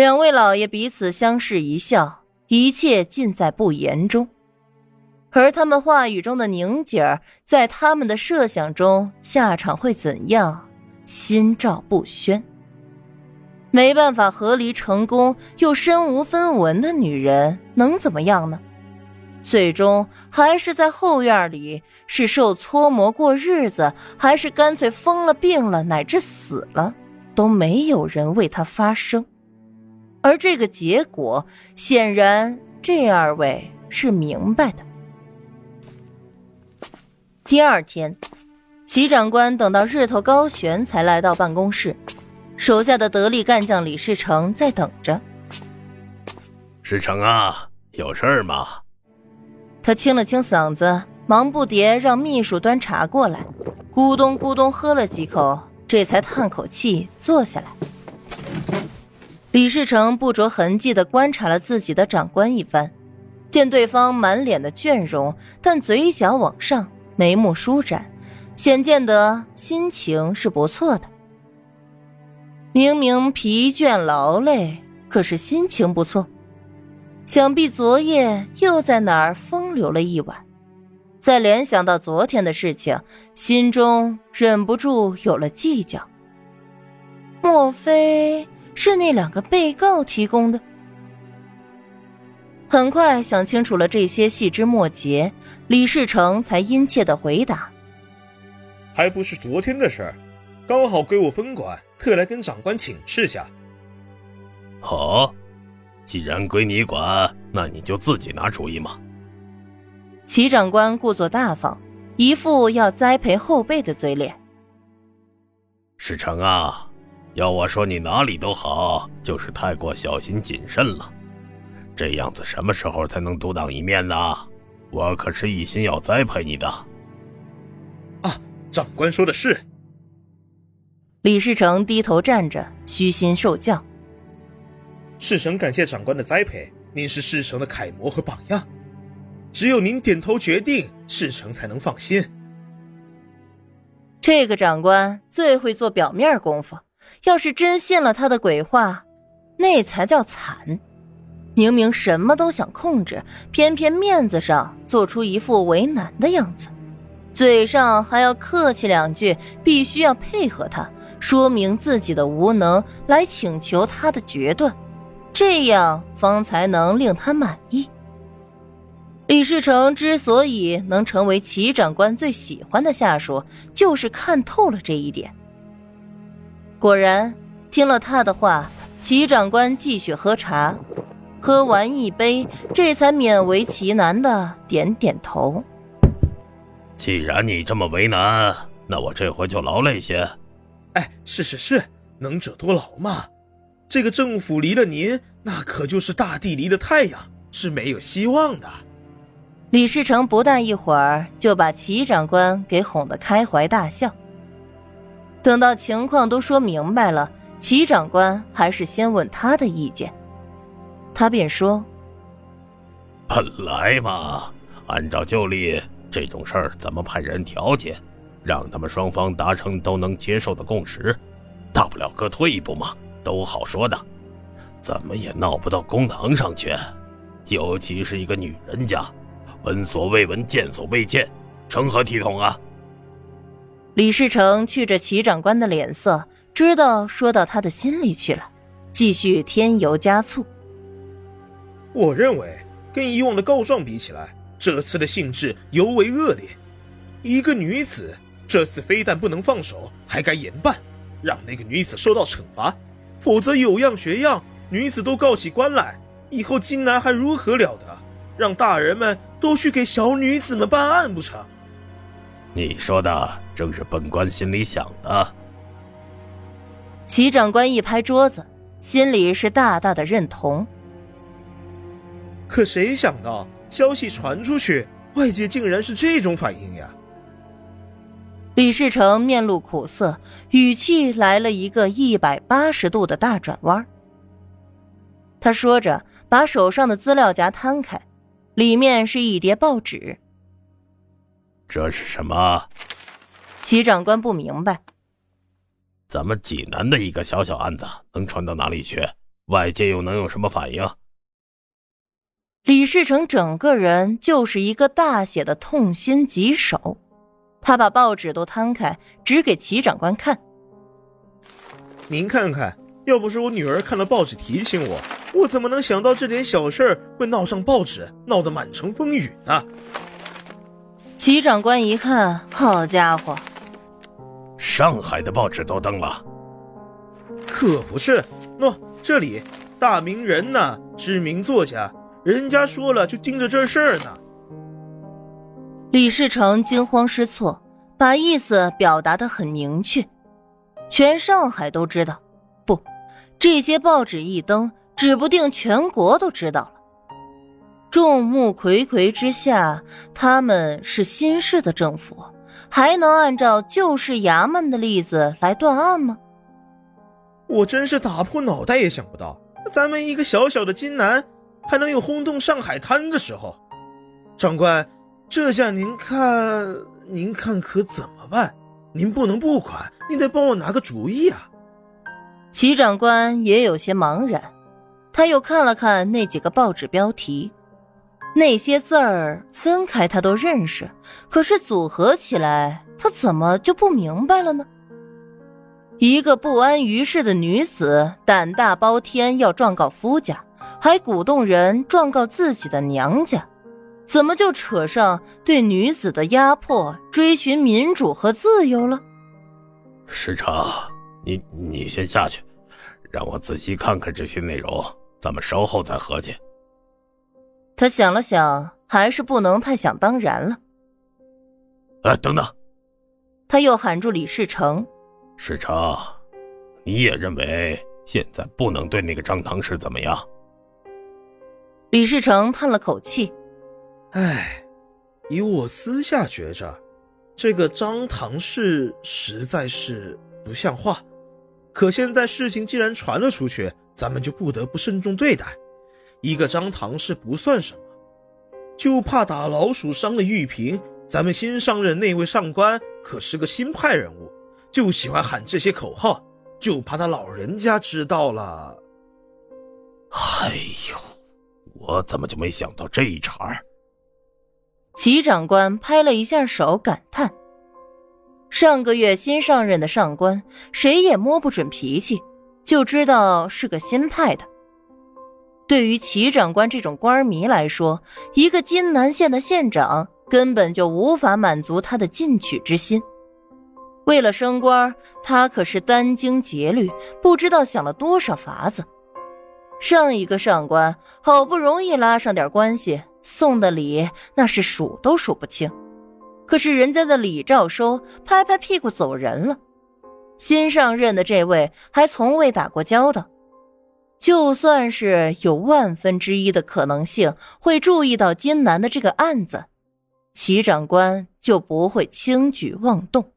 两位老爷彼此相视一笑，一切尽在不言中。而他们话语中的宁姐儿，在他们的设想中，下场会怎样？心照不宣。没办法和离成功又身无分文的女人，能怎么样呢？最终还是在后院里，是受搓磨过日子，还是干脆疯了、病了，乃至死了，都没有人为她发声。而这个结果，显然这二位是明白的。第二天，齐长官等到日头高悬，才来到办公室，手下的得力干将李世成在等着。世成啊，有事儿吗？他清了清嗓子，忙不迭让秘书端茶过来，咕咚咕咚喝了几口，这才叹口气坐下来。李世成不着痕迹地观察了自己的长官一番，见对方满脸的倦容，但嘴角往上，眉目舒展，显见得心情是不错的。明明疲倦劳累，可是心情不错。想必昨夜又在哪儿风流了一晚，再联想到昨天的事情，心中忍不住有了计较。莫非是那两个被告提供的？很快想清楚了这些细枝末节，李世成才殷切的回答：“还不是昨天的事儿，刚好归我分管，特来跟长官请示下。”好。既然归你管，那你就自己拿主意嘛。齐长官故作大方，一副要栽培后辈的嘴脸。世成啊，要我说你哪里都好，就是太过小心谨慎了。这样子什么时候才能独当一面呢？我可是一心要栽培你的。啊，长官说的是。李世成低头站着，虚心受教。世成感谢长官的栽培，您是世成的楷模和榜样，只有您点头决定，世成才能放心。这个长官最会做表面功夫，要是真信了他的鬼话，那才叫惨。明明什么都想控制，偏偏面子上做出一副为难的样子，嘴上还要客气两句，必须要配合他，说明自己的无能，来请求他的决断。这样方才能令他满意。李世成之所以能成为齐长官最喜欢的下属，就是看透了这一点。果然，听了他的话，齐长官继续喝茶，喝完一杯，这才勉为其难的点点头。既然你这么为难，那我这回就劳累些。哎，是是是，能者多劳嘛。这个政府离了您，那可就是大地离了太阳，是没有希望的。李世成不大一会儿就把齐长官给哄得开怀大笑。等到情况都说明白了，齐长官还是先问他的意见，他便说：“本来嘛，按照旧例，这种事儿怎么派人调解，让他们双方达成都能接受的共识，大不了各退一步嘛。”都好说的，怎么也闹不到公堂上去，尤其是一个女人家，闻所未闻，见所未见，成何体统啊！李世成去着齐长官的脸色，知道说到他的心里去了，继续添油加醋。我认为跟以往的告状比起来，这次的性质尤为恶劣。一个女子，这次非但不能放手，还该严办，让那个女子受到惩罚。否则有样学样，女子都告起官来，以后金南还如何了得？让大人们都去给小女子们办案不成？你说的正是本官心里想的。齐长官一拍桌子，心里是大大的认同。可谁想到消息传出去，外界竟然是这种反应呀？李世成面露苦涩，语气来了一个一百八十度的大转弯。他说着，把手上的资料夹摊开，里面是一叠报纸。这是什么？齐长官不明白。咱们济南的一个小小案子，能传到哪里去？外界又能有什么反应？李世成整个人就是一个大写的痛心疾首，他把报纸都摊开，指给齐长官看。您看看，要不是我女儿看了报纸提醒我，我怎么能想到这点小事会闹上报纸，闹得满城风雨呢？齐长官一看，好家伙，上海的报纸都登了，可不是，喏，这里大名人呢，知名作家。人家说了，就盯着这事儿呢。李世成惊慌失措，把意思表达的很明确，全上海都知道。不，这些报纸一登，指不定全国都知道了。众目睽睽之下，他们是新式的政府，还能按照旧式衙门的例子来断案吗？我真是打破脑袋也想不到，咱们一个小小的金南。还能有轰动上海滩的时候，长官，这下您看，您看可怎么办？您不能不管，您得帮我拿个主意啊！齐长官也有些茫然，他又看了看那几个报纸标题，那些字儿分开他都认识，可是组合起来，他怎么就不明白了呢？一个不安于世的女子，胆大包天，要状告夫家。还鼓动人状告自己的娘家，怎么就扯上对女子的压迫、追寻民主和自由了？师承，你你先下去，让我仔细看看这些内容，咱们稍后再合计。他想了想，还是不能太想当然了。哎，等等！他又喊住李世成：“世成，你也认为现在不能对那个张唐氏怎么样？”李世成叹了口气：“哎，以我私下觉着，这个张唐氏实在是不像话。可现在事情既然传了出去，咱们就不得不慎重对待。一个张唐氏不算什么，就怕打老鼠伤了玉瓶。咱们新上任那位上官可是个新派人物，就喜欢喊这些口号，就怕他老人家知道了。哎呦！”我怎么就没想到这一茬儿？齐长官拍了一下手，感叹：“上个月新上任的上官，谁也摸不准脾气，就知道是个新派的。对于齐长官这种官迷来说，一个金南县的县长根本就无法满足他的进取之心。为了升官，他可是殚精竭虑，不知道想了多少法子。”上一个上官好不容易拉上点关系，送的礼那是数都数不清。可是人家的礼照收，拍拍屁股走人了。新上任的这位还从未打过交道，就算是有万分之一的可能性会注意到金南的这个案子，齐长官就不会轻举妄动。